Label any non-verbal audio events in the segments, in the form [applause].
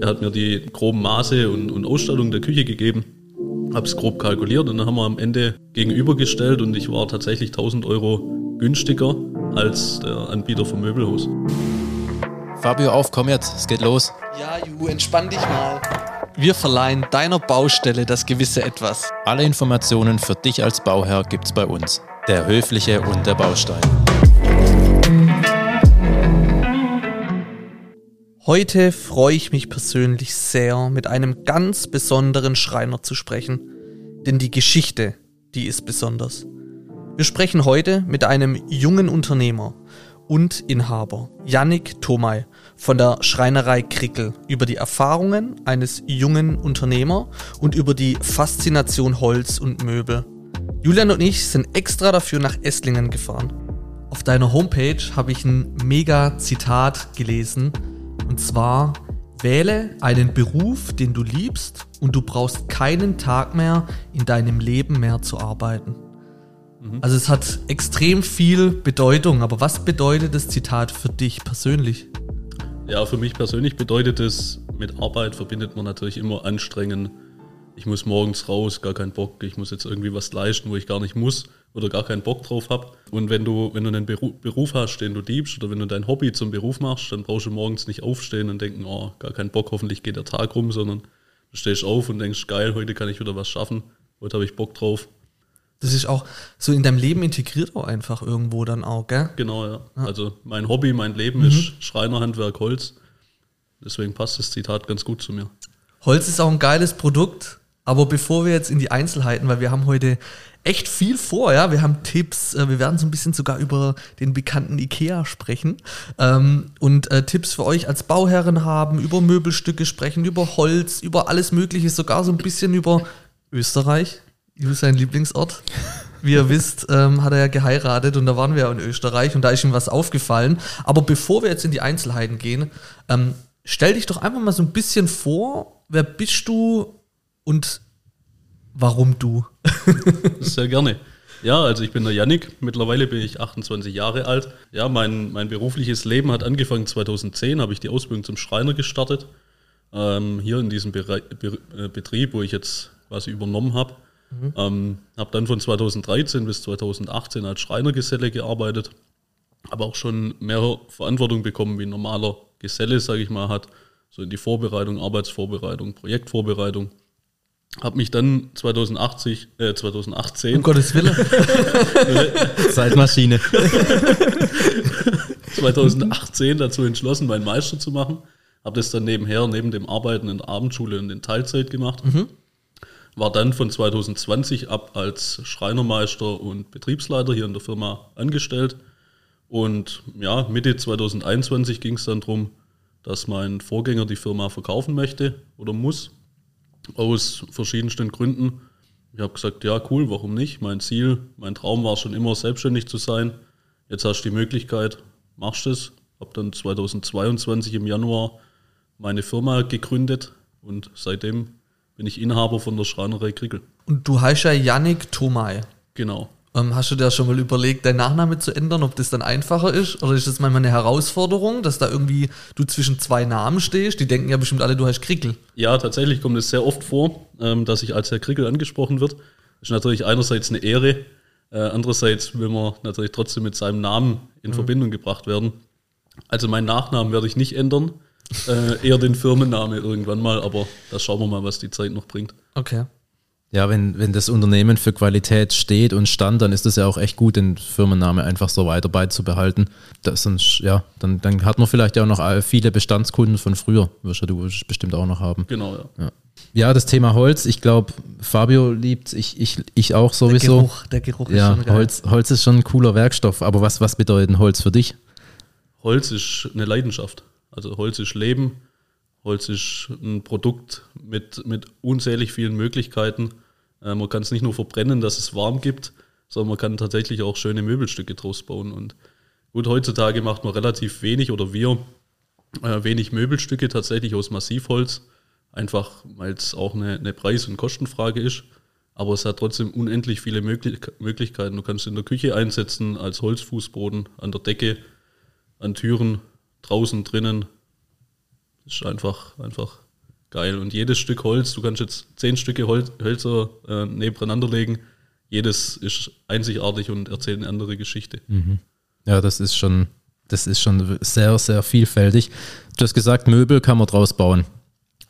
Er hat mir die groben Maße und, und Ausstattung der Küche gegeben, habe es grob kalkuliert und dann haben wir am Ende gegenübergestellt und ich war tatsächlich 1000 Euro günstiger als der Anbieter vom Möbelhaus. Fabio, auf, komm jetzt, es geht los. Ja, Ju, entspann dich mal. Wir verleihen deiner Baustelle das gewisse Etwas. Alle Informationen für dich als Bauherr gibt's bei uns. Der Höfliche und der Baustein. Heute freue ich mich persönlich sehr, mit einem ganz besonderen Schreiner zu sprechen. Denn die Geschichte, die ist besonders. Wir sprechen heute mit einem jungen Unternehmer und Inhaber, Yannick Thomay von der Schreinerei Krickel, über die Erfahrungen eines jungen Unternehmer und über die Faszination Holz und Möbel. Julian und ich sind extra dafür nach Esslingen gefahren. Auf deiner Homepage habe ich ein mega Zitat gelesen, und zwar, wähle einen Beruf, den du liebst und du brauchst keinen Tag mehr in deinem Leben mehr zu arbeiten. Also es hat extrem viel Bedeutung, aber was bedeutet das Zitat für dich persönlich? Ja, für mich persönlich bedeutet es, mit Arbeit verbindet man natürlich immer Anstrengen. Ich muss morgens raus, gar keinen Bock, ich muss jetzt irgendwie was leisten, wo ich gar nicht muss oder gar keinen Bock drauf habe. Und wenn du, wenn du einen Beru- Beruf hast, den du liebst oder wenn du dein Hobby zum Beruf machst, dann brauchst du morgens nicht aufstehen und denken, oh, gar keinen Bock, hoffentlich geht der Tag rum, sondern du stehst auf und denkst, geil, heute kann ich wieder was schaffen, heute habe ich Bock drauf. Das ist auch so in deinem Leben integriert auch einfach irgendwo dann auch, gell? Genau, ja. Also mein Hobby, mein Leben ist Schreinerhandwerk, Holz. Deswegen passt das Zitat ganz gut zu mir. Holz ist auch ein geiles Produkt, aber bevor wir jetzt in die Einzelheiten, weil wir haben heute echt viel vor, ja, wir haben Tipps, äh, wir werden so ein bisschen sogar über den bekannten Ikea sprechen ähm, und äh, Tipps für euch als Bauherren haben, über Möbelstücke sprechen, über Holz, über alles mögliche, sogar so ein bisschen über Österreich, sein Lieblingsort. Wie ihr wisst, ähm, hat er ja geheiratet und da waren wir ja in Österreich und da ist ihm was aufgefallen. Aber bevor wir jetzt in die Einzelheiten gehen, ähm, stell dich doch einfach mal so ein bisschen vor, wer bist du und warum du? [laughs] Sehr gerne. Ja, also ich bin der Yannick, mittlerweile bin ich 28 Jahre alt. Ja, mein, mein berufliches Leben hat angefangen 2010, habe ich die Ausbildung zum Schreiner gestartet. Ähm, hier in diesem Berei Be äh, Betrieb, wo ich jetzt quasi übernommen habe. Ähm, habe dann von 2013 bis 2018 als Schreinergeselle gearbeitet. Habe auch schon mehr Verantwortung bekommen, wie ein normaler Geselle, sage ich mal, hat. So in die Vorbereitung, Arbeitsvorbereitung, Projektvorbereitung. Habe mich dann 2080, äh, 2018 Um Gottes Willen. [laughs] Zeitmaschine. 2018 dazu entschlossen, meinen Meister zu machen. Habe das dann nebenher, neben dem Arbeiten in der Abendschule und in Teilzeit gemacht. War dann von 2020 ab als Schreinermeister und Betriebsleiter hier in der Firma angestellt. Und ja, Mitte 2021 ging es dann darum, dass mein Vorgänger die Firma verkaufen möchte oder muss. Aus verschiedensten Gründen. Ich habe gesagt, ja, cool, warum nicht? Mein Ziel, mein Traum war schon immer, selbstständig zu sein. Jetzt hast du die Möglichkeit, machst es. Habe dann 2022 im Januar meine Firma gegründet und seitdem bin ich Inhaber von der Schreinerei Krickel. Und du heißt ja Yannick Thomay. Genau. Ähm, hast du dir schon mal überlegt, deinen Nachname zu ändern, ob das dann einfacher ist? Oder ist das manchmal eine Herausforderung, dass da irgendwie du zwischen zwei Namen stehst? Die denken ja bestimmt alle, du heißt Krickel. Ja, tatsächlich kommt es sehr oft vor, ähm, dass ich als Herr Krickel angesprochen wird. ist natürlich einerseits eine Ehre, äh, andererseits will man natürlich trotzdem mit seinem Namen in Verbindung gebracht werden. Also meinen Nachnamen werde ich nicht ändern, äh, eher den Firmenname irgendwann mal, aber da schauen wir mal, was die Zeit noch bringt. Okay. Ja, wenn, wenn das Unternehmen für Qualität steht und stand, dann ist es ja auch echt gut, den Firmenname einfach so weiter beizubehalten. Das sonst, ja, dann, dann hat man vielleicht ja auch noch äh, viele Bestandskunden von früher, wirst ja du bestimmt auch noch haben. Genau, ja. Ja, das Thema Holz, ich glaube, Fabio liebt ich, ich, ich auch Der sowieso. Geruch, der Geruch ist ja, schon geil. Holz, Holz ist schon ein cooler Werkstoff, aber was, was bedeutet denn Holz für dich? Holz ist eine Leidenschaft. Also Holz ist Leben. Holz ist ein Produkt mit, mit unzählig vielen Möglichkeiten. Äh, man kann es nicht nur verbrennen, dass es warm gibt, sondern man kann tatsächlich auch schöne Möbelstücke draus bauen. Und gut, heutzutage macht man relativ wenig oder wir äh, wenig Möbelstücke tatsächlich aus Massivholz. Einfach, weil es auch eine, eine Preis- und Kostenfrage ist. Aber es hat trotzdem unendlich viele Möglich Möglichkeiten. Du kannst es in der Küche einsetzen, als Holzfußboden, an der Decke, an Türen, draußen, drinnen. Ist einfach, einfach geil. Und jedes Stück Holz, du kannst jetzt zehn Stücke Holz, Hölzer äh, nebeneinander legen, jedes ist einzigartig und erzählt eine andere Geschichte. Ja, das ist schon, das ist schon sehr, sehr vielfältig. Du hast gesagt, Möbel kann man draus bauen.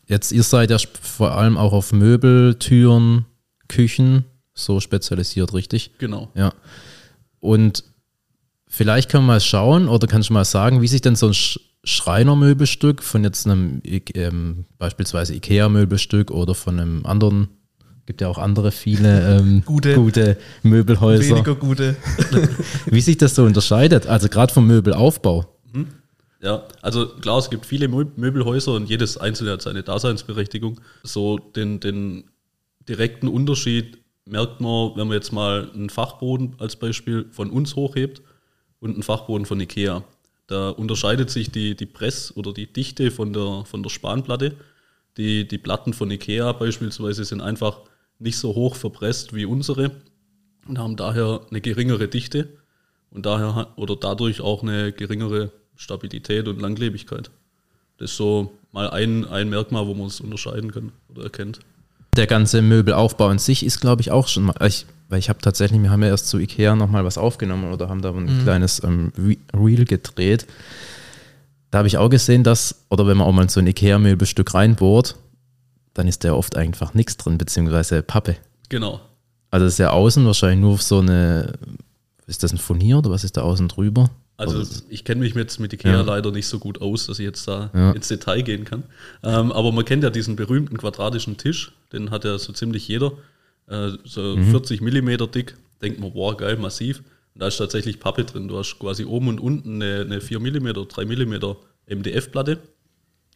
Jetzt, ihr seid ja vor allem auch auf Möbel, Türen, Küchen so spezialisiert, richtig? Genau. Ja. Und vielleicht können wir mal schauen oder kannst du mal sagen, wie sich denn so ein Schreinermöbelstück von jetzt einem ähm, beispielsweise Ikea-Möbelstück oder von einem anderen, gibt ja auch andere viele [laughs] ähm, Gute. gute Möbelhäuser, Weniger gute. [laughs] wie sich das so unterscheidet, also gerade vom Möbelaufbau. Ja, also klar, es gibt viele Mö- Möbelhäuser und jedes einzelne hat seine Daseinsberechtigung. So den, den direkten Unterschied merkt man, wenn man jetzt mal einen Fachboden als Beispiel von uns hochhebt und einen Fachboden von Ikea. Da unterscheidet sich die, die Press- oder die Dichte von der, von der Spanplatte. Die, die Platten von Ikea beispielsweise sind einfach nicht so hoch verpresst wie unsere und haben daher eine geringere Dichte und daher oder dadurch auch eine geringere Stabilität und Langlebigkeit. Das ist so mal ein, ein Merkmal, wo man es unterscheiden kann oder erkennt. Der ganze Möbelaufbau an sich ist, glaube ich, auch schon mal. Ich, weil ich habe tatsächlich, wir haben ja erst zu Ikea nochmal was aufgenommen oder haben da ein kleines ähm, Re- Reel gedreht. Da habe ich auch gesehen, dass, oder wenn man auch mal so ein Ikea-Möbelstück reinbohrt, dann ist da oft einfach nichts drin, beziehungsweise Pappe. Genau. Also ist ja außen wahrscheinlich nur so eine, ist das ein Furnier oder was ist da außen drüber? Also Oder- ich kenne mich jetzt mit Ikea Ja. leider nicht so gut aus, dass ich jetzt da Ja. ins Detail gehen kann. Ähm, aber man kennt ja diesen berühmten quadratischen Tisch, den hat ja so ziemlich jeder. Äh, so Mhm. 40 Millimeter dick, denkt man, boah, geil, massiv. Und da ist tatsächlich Pappe drin. Du hast quasi oben und unten eine, eine 4 Millimeter, 3 Millimeter MDF-Platte.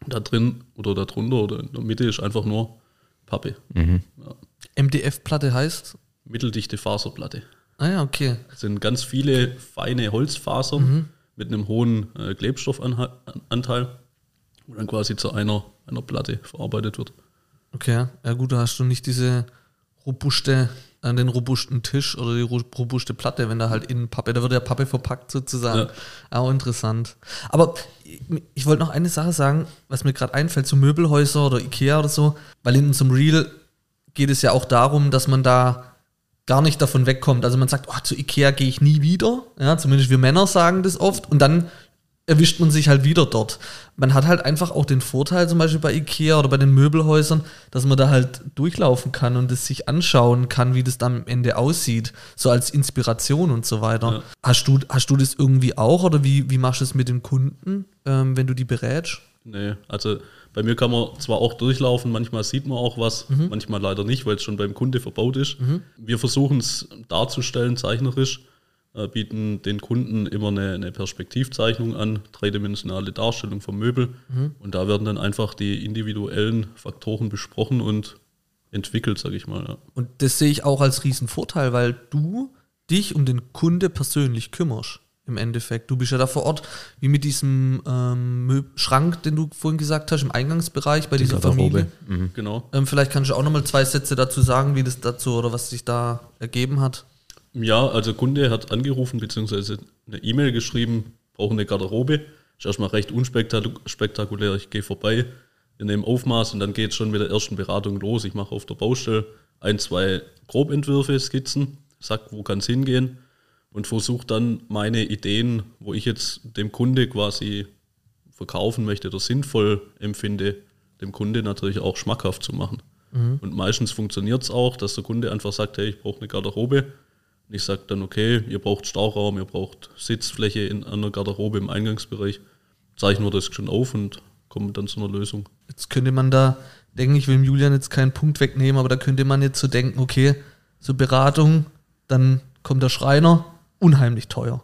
Da drin oder da drunter oder in der Mitte ist einfach nur Pappe. Mhm. Ja. MDF-Platte heißt? Mitteldichte Faserplatte. Ah ja, okay. Das sind ganz viele feine Holzfasern mit einem hohen äh, Klebstoffanteil, wo dann quasi zu einer, einer Platte verarbeitet wird. Okay, ja gut, da hast du nicht diese robuste, äh, den robusten Tisch oder die ro- robuste Platte, wenn da halt in Pappe, da wird ja Pappe verpackt sozusagen. Auch interessant. Aber ich, wollte noch eine Sache sagen, was mir gerade einfällt, zu Möbelhäuser oder Ikea oder so, weil in unserem Reel geht es ja auch darum, dass man da gar nicht davon wegkommt. Also man sagt, oh, zu Ikea gehe ich nie wieder. Ja, zumindest wir Männer sagen das oft. Und dann erwischt man sich halt wieder dort. Man hat halt einfach auch den Vorteil, zum Beispiel bei Ikea oder bei den Möbelhäusern, dass man da halt durchlaufen kann und es sich anschauen kann, wie das dann am Ende aussieht. So als Inspiration und so weiter. Ja. Hast, du, hast du das irgendwie auch oder wie, wie machst du es mit den Kunden, ähm, wenn du die berätst? Nee, also bei mir kann man zwar auch durchlaufen, manchmal sieht man auch was, manchmal leider nicht, weil es schon beim Kunde verbaut ist. Wir versuchen es darzustellen, zeichnerisch, äh, bieten den Kunden immer eine, eine Perspektivzeichnung an, dreidimensionale Darstellung vom Möbel. Und da werden dann einfach die individuellen Faktoren besprochen und entwickelt, sage ich mal. Ja. Und das sehe ich auch als riesen Vorteil, weil du dich um den Kunde persönlich kümmerst. Im Endeffekt. Du bist ja da vor Ort, wie mit diesem ähm, Schrank, den du vorhin gesagt hast, im Eingangsbereich bei dieser Garderobe. Familie. Genau. Ähm, vielleicht kannst du auch nochmal zwei Sätze dazu sagen, wie das dazu oder was sich da ergeben hat. Ja, also Kunde hat angerufen bzw. eine E-Mail geschrieben, brauche eine Garderobe. Ist erstmal recht unspektakulär. Ich gehe vorbei in dem Aufmaß und dann geht es schon mit der ersten Beratung los. Ich mache auf der Baustelle ein, zwei Grobentwürfe, Skizzen, sag, wo kann es hingehen und versuche dann meine Ideen, wo ich jetzt dem Kunde quasi verkaufen möchte oder sinnvoll empfinde, dem Kunde natürlich auch schmackhaft zu machen. Und meistens funktioniert es auch, dass der Kunde einfach sagt, hey, ich brauche eine Garderobe. Und ich sage dann, okay, ihr braucht Stauraum, ihr braucht Sitzfläche in einer Garderobe im Eingangsbereich. Zeichnen wir das schon auf und kommen dann zu einer Lösung. Jetzt könnte man da denken, ich will dem Julian jetzt keinen Punkt wegnehmen, aber da könnte man jetzt so denken, okay, so Beratung, dann kommt der Schreiner, unheimlich teuer.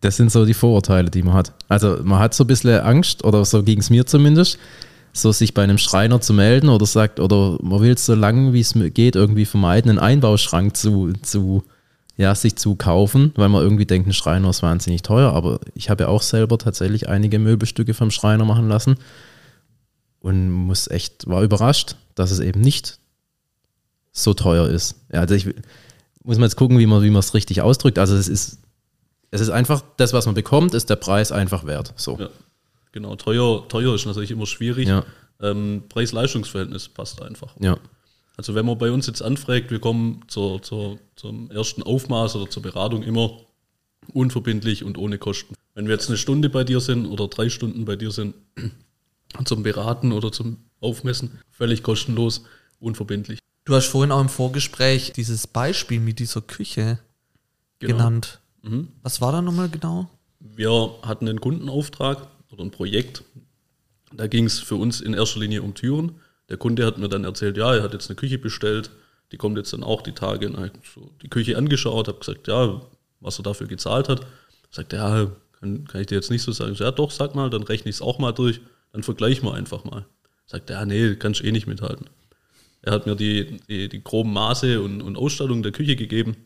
Das sind so die Vorurteile, die man hat. Also man hat so ein bisschen Angst, oder so ging es mir zumindest, so sich bei einem Schreiner zu melden oder sagt, oder man will es so lange wie es geht irgendwie vermeiden, einen Einbauschrank zu, zu ja, sich zu kaufen, weil man irgendwie denkt, ein Schreiner ist wahnsinnig teuer. Aber ich habe ja auch selber tatsächlich einige Möbelstücke vom Schreiner machen lassen und muss echt, war überrascht, dass es eben nicht so teuer ist. Ja, also ich muss mal jetzt gucken, wie man wie man es richtig ausdrückt. Also es ist es ist einfach, das, was man bekommt, ist der Preis einfach wert. So. Ja. Genau, teuer, teuer ist natürlich immer schwierig. Ja. Ähm, Preis-Leistungs-Verhältnis passt einfach. Ja. Also wenn man bei uns jetzt anfragt, wir kommen zur, zur, zum ersten Aufmaß oder zur Beratung immer unverbindlich und ohne Kosten. Wenn wir jetzt eine Stunde bei dir sind oder drei Stunden bei dir sind, zum Beraten oder zum Aufmessen, völlig kostenlos, unverbindlich. Du hast vorhin auch im Vorgespräch dieses Beispiel mit dieser Küche Genau. genannt. Mhm. Was war da nochmal genau? Wir hatten einen Kundenauftrag oder ein Projekt. Da ging es für uns in erster Linie um Türen. Der Kunde hat mir dann erzählt, ja, er hat jetzt eine Küche bestellt. Die kommt jetzt dann auch die Tage. Und ich so die Küche angeschaut, habe gesagt, ja, was er dafür gezahlt hat. Sagt ja, kann, kann ich dir jetzt nicht so sagen. So, ja, doch, sag mal, dann rechne ich es auch mal durch. Dann vergleichen wir einfach mal. Sagt ja, nee, kannst du eh nicht mithalten. Er hat mir die, die, die groben Maße und, und Ausstattung der Küche gegeben,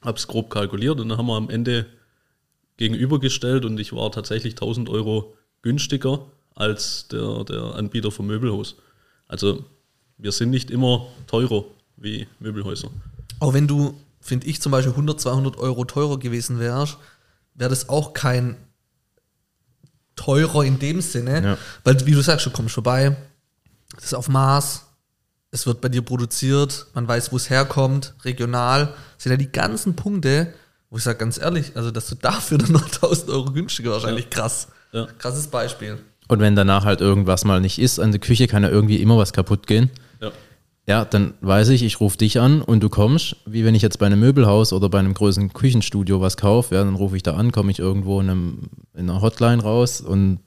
habe es grob kalkuliert und dann haben wir am Ende gegenübergestellt und ich war tatsächlich 1000 Euro günstiger als der, der Anbieter vom Möbelhaus. Also wir sind nicht immer teurer wie Möbelhäuser. Auch wenn du, finde ich, zum Beispiel 100, 200 Euro teurer gewesen wärst, wäre das auch kein teurer in dem Sinne, Ja. weil, wie du sagst, du kommst vorbei, es ist auf Maß, es wird bei dir produziert, man weiß, wo es herkommt, regional, das sind ja die ganzen Punkte, wo ich sage ganz ehrlich, also dass du dafür dann noch [laughs] 1000 Euro günstiger wahrscheinlich krass. Ja. Krasses Beispiel. Und wenn danach halt irgendwas mal nicht ist, an der Küche kann ja irgendwie immer was kaputt gehen. Ja. Ja, dann weiß ich, ich rufe dich an und du kommst, wie wenn ich jetzt bei einem Möbelhaus oder bei einem größeren Küchenstudio was kaufe, ja, dann rufe ich da an, komme ich irgendwo in, einem, in einer Hotline raus und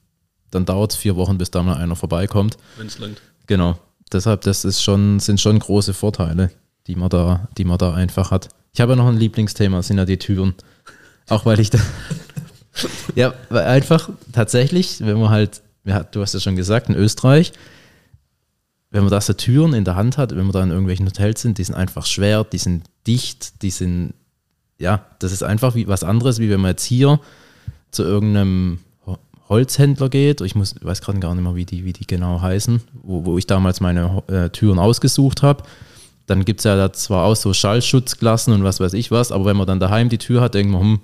dann dauert es vier Wochen, bis da mal einer vorbeikommt. Wenn es langt. Genau. Deshalb, das ist schon, sind schon große Vorteile, die man da, die man da einfach hat. Ich habe ja noch ein Lieblingsthema, sind ja die Türen. Auch weil ich da. [laughs] ja, weil einfach tatsächlich, wenn man halt, ja, du hast ja schon gesagt, in Österreich, wenn man da so Türen in der Hand hat, wenn man da in irgendwelchen Hotels sind, die sind einfach schwer, die sind dicht, die sind, ja, das ist einfach wie was anderes, wie wenn man jetzt hier zu irgendeinem Holzhändler geht. Ich muss, weiß gerade gar nicht mehr, wie die, wie die genau heißen, wo, wo ich damals meine äh, Türen ausgesucht habe. Dann gibt es ja da zwar auch so Schallschutzklassen und was weiß ich was, aber wenn man dann daheim die Tür hat, denkt man, hm,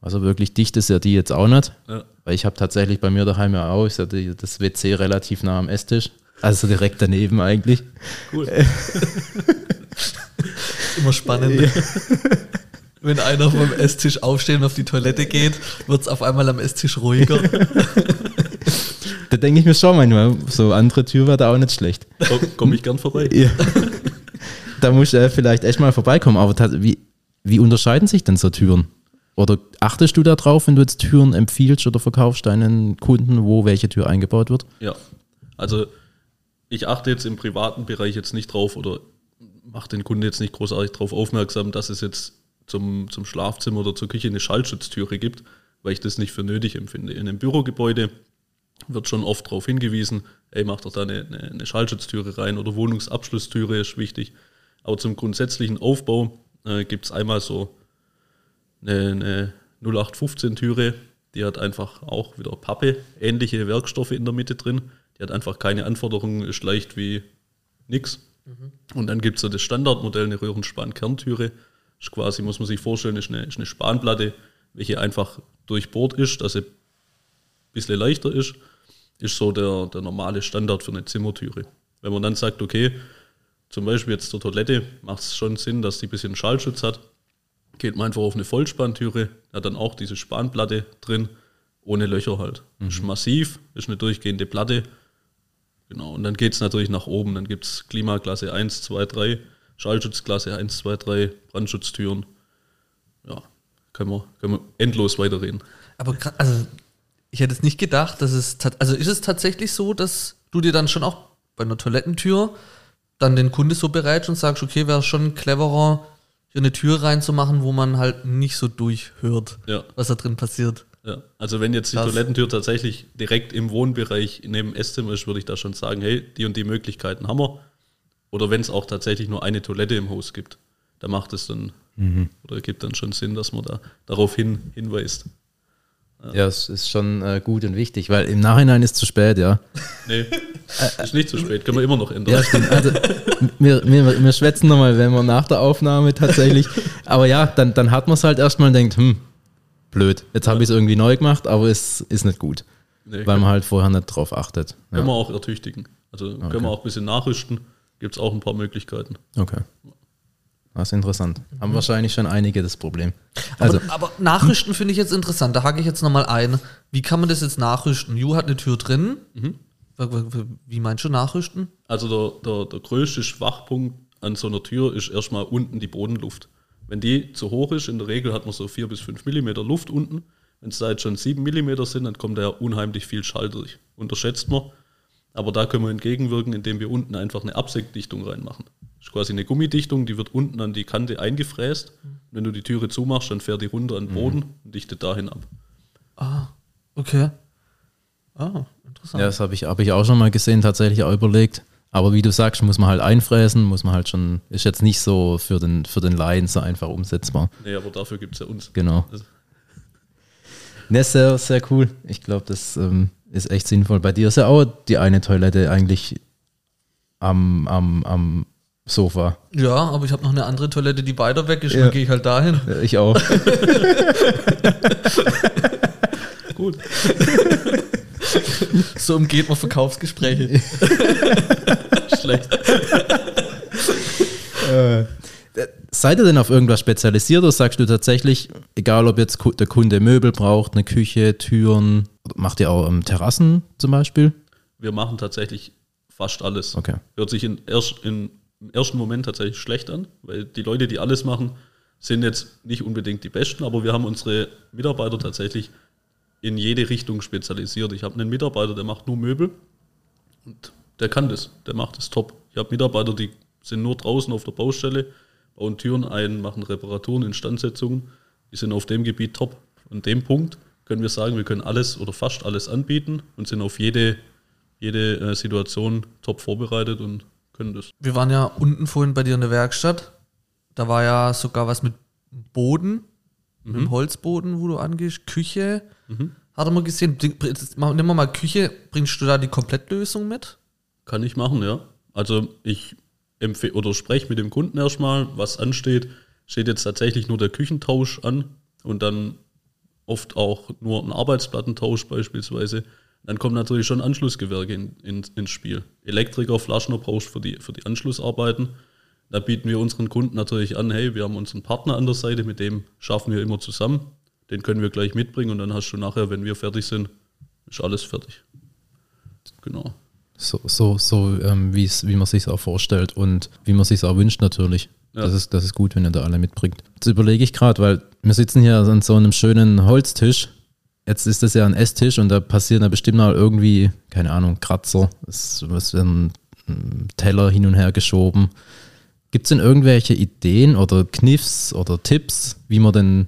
also wirklich dicht ist ja die jetzt auch nicht. Ja. Weil ich habe tatsächlich bei mir daheim ja auch, ja die, das WC relativ nah am Esstisch. Also direkt daneben eigentlich. Cool. [laughs] [laughs] Immer spannend. [laughs] Wenn einer vom Esstisch aufsteht und auf die Toilette geht, wird es auf einmal am Esstisch ruhiger. [laughs] Da denke ich mir schon manchmal, so andere Tür wäre da auch nicht schlecht. Komme ich gern vorbei. Ja. da muss äh, vielleicht echt mal vorbeikommen. Aber wie, wie unterscheiden sich denn so Türen? Oder achtest du da drauf, wenn du jetzt Türen empfiehlst oder verkaufst deinen Kunden, wo welche Tür eingebaut wird? Ja, also ich achte jetzt im privaten Bereich jetzt nicht drauf oder mache den Kunden jetzt nicht großartig darauf aufmerksam, dass es jetzt zum, zum Schlafzimmer oder zur Küche eine Schallschutztüre gibt, weil ich das nicht für nötig empfinde. In einem Bürogebäude wird schon oft darauf hingewiesen, ey, mach doch da eine, eine, eine Schallschutztüre rein oder Wohnungsabschlusstüre ist wichtig. Aber zum grundsätzlichen Aufbau äh, gibt es einmal so eine, eine 0815-Türe, die hat einfach auch wieder Pappe, ähnliche Werkstoffe in der Mitte drin. Die hat einfach keine Anforderungen, ist leicht wie nix. Und dann gibt es so das Standardmodell, eine Röhrenspahn-Kerntüre. Ist quasi, muss man sich vorstellen, ist eine, ist eine Spanplatte, welche einfach durchbohrt ist, dass sie ein bisschen leichter ist. Ist so der, der normale Standard für eine Zimmertüre. Wenn man dann sagt, okay, zum Beispiel jetzt zur Toilette macht es schon Sinn, dass die ein bisschen Schallschutz hat, geht man einfach auf eine Vollspantüre, hat dann auch diese Spanplatte drin, ohne Löcher halt. Ist massiv, ist eine durchgehende Platte. Genau, und dann geht es natürlich nach oben. Dann gibt es Klimaklasse 1, 2, 3, Schallschutzklasse 1, 2, 3, Brandschutztüren. Ja, können wir, können wir endlos weiterreden. Aber also, ich hätte es nicht gedacht, dass es, also ist es tatsächlich so, dass du dir dann schon auch bei einer Toilettentür dann den Kunde so bereitst und sagst, okay, wäre schon cleverer, hier eine Tür reinzumachen, wo man halt nicht so durchhört, Ja. was da drin passiert. Ja, also wenn jetzt die Krass. Toilettentür tatsächlich direkt im Wohnbereich neben Esszimmer ist, würde ich da schon sagen, hey, die und die Möglichkeiten haben wir. Oder wenn es auch tatsächlich nur eine Toilette im Haus gibt, da macht es dann oder gibt dann schon Sinn, dass man da darauf hin, hinweist. Ja, es ist schon äh, gut und wichtig, weil im Nachhinein ist zu spät, ja. Nee, ist nicht zu spät, können wir immer noch ändern. Ja, stimmt. Also, wir, wir, wir schwätzen nochmal, wenn wir nach der Aufnahme tatsächlich. Aber ja, dann, dann hat man es halt erstmal und denkt, hm, blöd. Jetzt habe ich es irgendwie neu gemacht, aber es ist nicht gut. Nee, weil man halt vorher nicht drauf achtet. Können Ja. wir auch ertüchtigen. Also können wir auch ein bisschen nachrüsten. Gibt es auch ein paar Möglichkeiten. Okay. Das ist interessant. Haben wahrscheinlich schon einige das Problem. Also, aber, aber Nachrüsten finde ich jetzt interessant. Da hake ich jetzt nochmal ein. Wie kann man das jetzt nachrüsten? Ju hat eine Tür drin. Mhm. Wie meinst du nachrüsten? Also der, der, der größte Schwachpunkt an so einer Tür ist erstmal unten die Bodenluft. Wenn die zu hoch ist, in der Regel hat man so 4 bis 5 Millimeter Luft unten. Wenn es da jetzt schon 7 Millimeter sind, dann kommt da ja unheimlich viel Schall durch. Unterschätzt man. Aber da können wir entgegenwirken, indem wir unten einfach eine Absägdichtung reinmachen. Das ist quasi eine Gummidichtung, die wird unten an die Kante eingefräst. Wenn du die Türe zumachst, dann fährt die runter an den Boden und dichtet dahin ab. Ah, okay. Ah, interessant. ja, das habe ich, hab ich auch schon mal gesehen, tatsächlich auch überlegt. Aber wie du sagst, muss man halt einfräsen, muss man halt schon, ist jetzt nicht so für den, für den Laien so einfach umsetzbar. Nee, aber dafür gibt es ja uns. Genau. Also- Ne, sehr, sehr cool. Ich glaube, das ähm, ist echt sinnvoll. Bei dir ist ja auch die eine Toilette eigentlich am, am, am Sofa. Ja, aber ich habe noch eine andere Toilette, die weiter weg ist. Ja. Dann gehe ich halt dahin. Ja, Ich auch. [laughs] Gut. [laughs] So umgeht man Verkaufsgespräche. [laughs] Schlecht. Seid ihr denn auf irgendwas spezialisiert oder sagst du tatsächlich, egal ob jetzt der Kunde Möbel braucht, eine Küche, Türen, macht ihr auch ähm, Terrassen zum Beispiel? Wir machen tatsächlich fast alles. Okay. Hört sich in erst, in, im ersten Moment tatsächlich schlecht an, weil die Leute, die alles machen, sind jetzt nicht unbedingt die Besten, aber wir haben unsere Mitarbeiter tatsächlich in jede Richtung spezialisiert. Ich habe einen Mitarbeiter, der macht nur Möbel und der kann das, der macht das top. Ich habe Mitarbeiter, die sind nur draußen auf der Baustelle, bauen Türen ein, machen Reparaturen, Instandsetzungen. Die sind auf dem Gebiet top. An dem Punkt können wir sagen, wir können alles oder fast alles anbieten und sind auf jede, jede äh, Situation top vorbereitet und können das. Wir waren ja unten vorhin bei dir in der Werkstatt. Da war ja sogar was mit Boden, mit dem Holzboden, wo du angehst. Küche. Hat er mal gesehen. Nimm mal Küche. Bringst du da die Komplettlösung mit? Kann ich machen, ja. Also ich empfehle oder spreche mit dem Kunden erstmal, was ansteht. Steht jetzt tatsächlich nur der Küchentausch an und dann oft auch nur ein Arbeitsplattentausch beispielsweise. Dann kommen natürlich schon Anschlussgewerke in, in, ins Spiel. Elektriker, Flaschner brauchst du für die, für die Anschlussarbeiten. Da bieten wir unseren Kunden natürlich an, hey, wir haben unseren Partner an der Seite, mit dem schaffen wir immer zusammen. Den können wir gleich mitbringen und dann hast du nachher, wenn wir fertig sind, ist alles fertig. Genau. So, so, so ähm, wie man sich auch vorstellt und wie man sich auch wünscht natürlich. Ja. Das, ist, das ist gut, wenn ihr da alle mitbringt. Jetzt überlege ich gerade, weil wir sitzen hier an so einem schönen Holztisch. Jetzt ist das ja ein Esstisch und da passieren ja bestimmt mal irgendwie, keine Ahnung, Kratzer. Es werden Teller hin und her geschoben. Gibt es denn irgendwelche Ideen oder Kniffs oder Tipps, wie man denn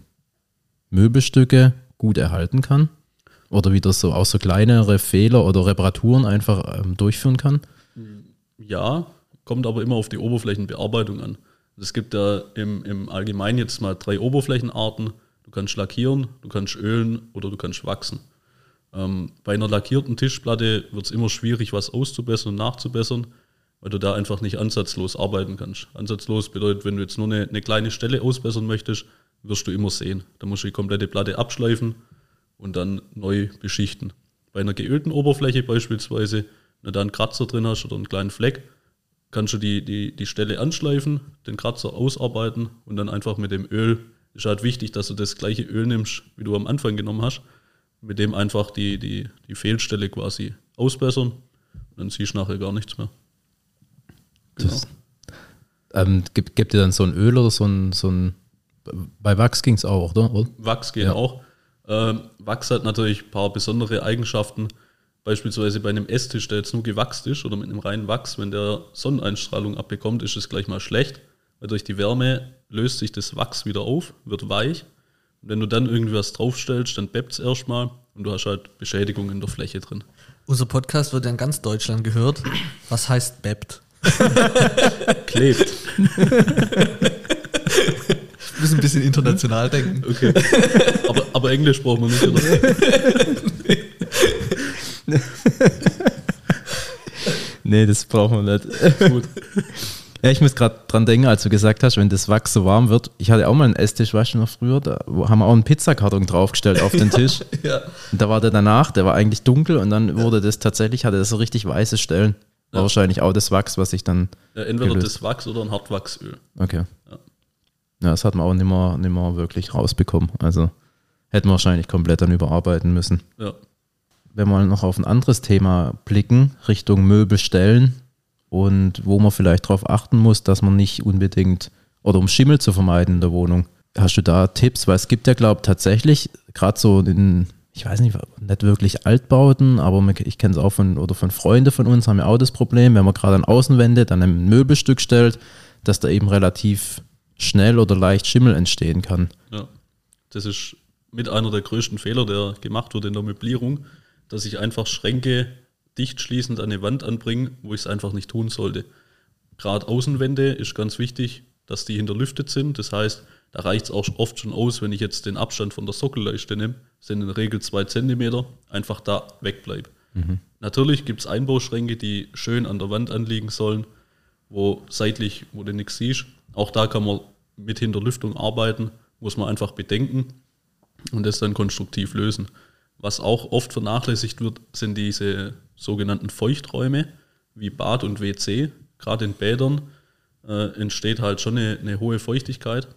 Möbelstücke gut erhalten kann? Oder wie das so auch so kleinere Fehler oder Reparaturen einfach ähm, durchführen kann? Ja, kommt aber immer auf die Oberflächenbearbeitung an. Es gibt ja im, im Allgemeinen jetzt mal drei Oberflächenarten. Du kannst lackieren, du kannst ölen oder du kannst wachsen. Ähm, bei einer lackierten Tischplatte wird es immer schwierig, was auszubessern und nachzubessern, weil du da einfach nicht ansatzlos arbeiten kannst. Ansatzlos bedeutet, wenn du jetzt nur eine, eine kleine Stelle ausbessern möchtest, wirst du immer sehen. Da musst du die komplette Platte abschleifen und dann neu beschichten. Bei einer geölten Oberfläche beispielsweise, wenn du da einen Kratzer drin hast oder einen kleinen Fleck, kannst du die, die, die Stelle anschleifen, den Kratzer ausarbeiten und dann einfach mit dem Öl, ist halt wichtig, dass du das gleiche Öl nimmst, wie du am Anfang genommen hast, mit dem einfach die, die, die Fehlstelle quasi ausbessern und dann siehst du nachher gar nichts mehr. Genau. Das- Ähm, gibt, gibt ihr dann so ein Öl oder so ein, so ein bei Wachs ging es auch, oder? oder? Wachs geht Ja. auch. Ähm, Wachs hat natürlich ein paar besondere Eigenschaften. Beispielsweise bei einem Esstisch, der jetzt nur gewachst ist oder mit einem reinen Wachs, wenn der Sonneneinstrahlung abbekommt, ist es gleich mal schlecht, weil durch die Wärme löst sich das Wachs wieder auf, wird weich. Und wenn du dann irgendwie was draufstellst, dann beppt es erstmal und du hast halt Beschädigung in der Fläche drin. Unser Podcast wird ja in ganz Deutschland gehört. Was heißt BEPT? Klebt. [laughs] Müssen ein bisschen international [laughs] denken. Okay. aber, aber Englisch brauchen wir nicht, oder? [laughs] Nee, das brauchen wir nicht. Gut. Ja, ich muss gerade dran denken, als du gesagt hast, wenn das Wachs so warm wird. Ich hatte auch mal einen Esstisch, weißt du noch früher, da haben wir auch einen Pizzakarton draufgestellt auf den Tisch. [laughs] Ja. Und da war der danach, der war eigentlich dunkel und dann wurde das tatsächlich, hatte das so richtig weiße Stellen. War Ja. wahrscheinlich auch das Wachs, was ich dann. Ja, entweder Gelöst. das Wachs oder ein Hartwachsöl. Okay. Ja. Ja, das hat man auch nicht mehr, nicht mehr wirklich rausbekommen. Also hätten wir wahrscheinlich komplett dann überarbeiten müssen. Ja. wenn wir noch auf ein anderes Thema blicken, Richtung Möbel stellen und wo man vielleicht darauf achten muss, dass man nicht unbedingt oder um Schimmel zu vermeiden in der Wohnung. Hast du da Tipps? Weil es gibt ja, glaube ich, tatsächlich gerade so in, ich weiß nicht, nicht wirklich Altbauten, aber ich kenne es auch von, oder von Freunden von uns, haben ja auch das Problem, wenn man gerade an Außenwände dann ein Möbelstück stellt, dass da eben relativ schnell oder leicht Schimmel entstehen kann. Ja, das ist mit einer der größten Fehler, der gemacht wird in der Möblierung, dass ich einfach Schränke dicht schließend an eine Wand anbringe, wo ich es einfach nicht tun sollte. Gerade Außenwände ist ganz wichtig, dass die hinterlüftet sind. Das heißt, da reicht es auch oft schon aus, wenn ich jetzt den Abstand von der Sockelleiste nehme, sind in der Regel zwei Zentimeter, einfach da wegbleibe. Natürlich gibt es Einbauschränke, die schön an der Wand anliegen sollen, wo seitlich, wo du nichts siehst. Auch da kann man mit Hinterlüftung arbeiten, muss man einfach bedenken und das dann konstruktiv lösen. Was auch oft vernachlässigt wird, sind diese sogenannten Feuchträume wie Bad und WC. Gerade in Bädern äh, entsteht halt schon eine, eine hohe Feuchtigkeit.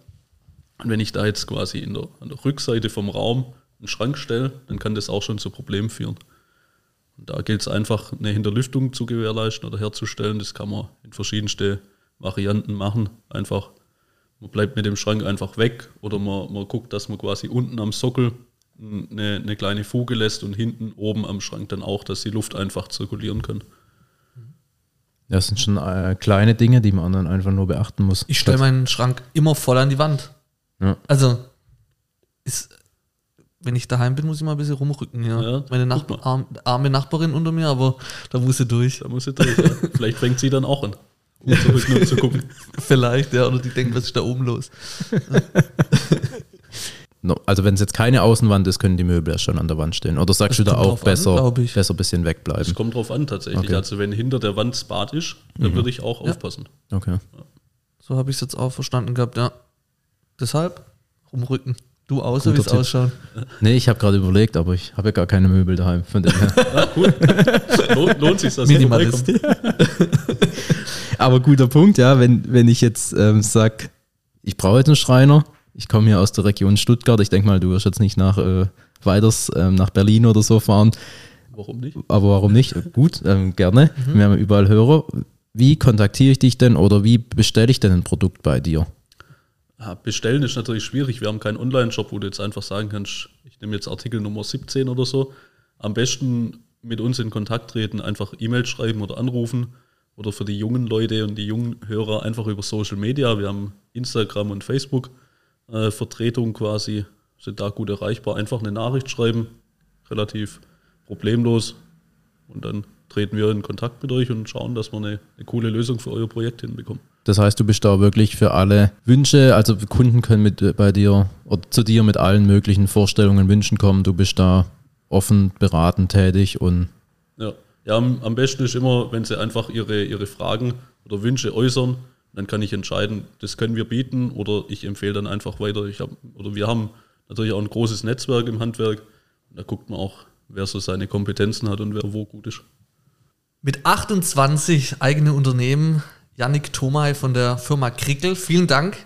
Und wenn ich da jetzt quasi der, an der Rückseite vom Raum einen Schrank stelle, dann kann das auch schon zu Problemen führen. Und da gilt es einfach, eine Hinterlüftung zu gewährleisten oder herzustellen. Das kann man in verschiedenste Varianten machen. Einfach, man bleibt mit dem Schrank einfach weg oder man, man guckt, dass man quasi unten am Sockel eine, eine kleine Fuge lässt und hinten oben am Schrank dann auch, dass die Luft einfach zirkulieren kann. Das sind schon äh, kleine Dinge, die man dann einfach nur beachten muss. Ich stelle meinen Schrank immer voll an die Wand. Ja. Also, ist, wenn ich daheim bin, muss ich mal ein bisschen rumrücken. Ja. Ja, Meine Nachbar, arm, arme Nachbarin unter mir, aber da muss sie durch. Da muss ich durch. Ja. [laughs] Vielleicht fängt sie dann auch an, um zurück nur zu gucken. [laughs] Vielleicht, ja. Oder die denken, was ist da oben los? [laughs] No, also wenn es jetzt keine Außenwand ist, können die Möbel ja schon an der Wand stehen. Oder sagst Das du da auch drauf an, besser, besser ein bisschen Es wegbleiben? kommt drauf an tatsächlich. Okay. Also wenn hinter der Wand das Bad ist, dann würde ich auch aufpassen. Okay. So habe ich es jetzt auch verstanden gehabt, ja. Deshalb rumrücken. Du außer wie Guter es ausschaut. Nee, ich habe gerade überlegt, aber ich habe ja gar keine Möbel daheim. Von dem her. Ah, cool. Lohnt, lohnt sich, ihr Minimalist. aber guter Punkt, ja, wenn, wenn ich jetzt ähm, sag, ich brauche jetzt einen Schreiner, ich komme hier aus der Region Stuttgart, ich denke mal, du wirst jetzt nicht nach äh, weiters ähm, nach Berlin oder so fahren, Warum nicht? aber warum nicht? Gut, ähm, gerne. Wir haben überall Hörer. Wie kontaktiere ich dich denn oder wie bestelle ich denn ein Produkt bei dir? Bestellen ist natürlich schwierig. Wir haben keinen Online-Shop, wo du jetzt einfach sagen kannst, ich nehme jetzt Artikel Nummer 17 oder so. Am besten mit uns in Kontakt treten, einfach E-Mail schreiben oder anrufen. Oder für die jungen Leute und die jungen Hörer einfach über Social Media. Wir haben Instagram und Facebook äh, quasi, sind da gut erreichbar. Einfach eine Nachricht schreiben, relativ problemlos. Und dann treten wir in Kontakt mit euch und schauen, dass wir eine, eine coole Lösung für euer Projekt hinbekommen. Das heißt, du bist da wirklich für alle Wünsche, also Kunden können mit äh, bei dir oder zu dir mit allen möglichen Vorstellungen, Wünschen kommen. Du bist da offen, beratend tätig und Ja, ja am, am besten ist immer, wenn sie einfach ihre, ihre Fragen oder Wünsche äußern, dann kann ich entscheiden, das können wir bieten oder ich empfehle dann einfach weiter. Ich hab, oder wir haben natürlich auch ein großes Netzwerk im Handwerk. Da guckt man auch, wer so seine Kompetenzen hat und wer wo gut ist. Mit 28 eigene Unternehmen, Yannick Thomay von der Firma Krickel, vielen Dank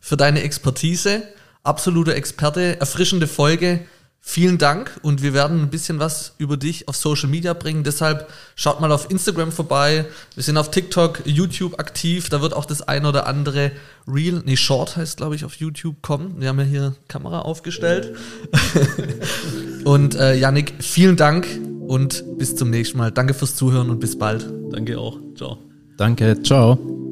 für deine Expertise. Absoluter Experte, erfrischende Folge. Vielen Dank und wir werden ein bisschen was über dich auf Social Media bringen. Deshalb schaut mal auf Instagram vorbei. Wir sind auf TikTok, YouTube aktiv. Da wird auch das ein oder andere Reel, nee, Short heißt, glaube ich, auf YouTube kommen. Wir haben ja hier Kamera aufgestellt. [laughs] und äh, Yannick, vielen Dank und bis zum nächsten Mal. Danke fürs Zuhören und bis bald. Danke auch. Ciao. danke, ciao.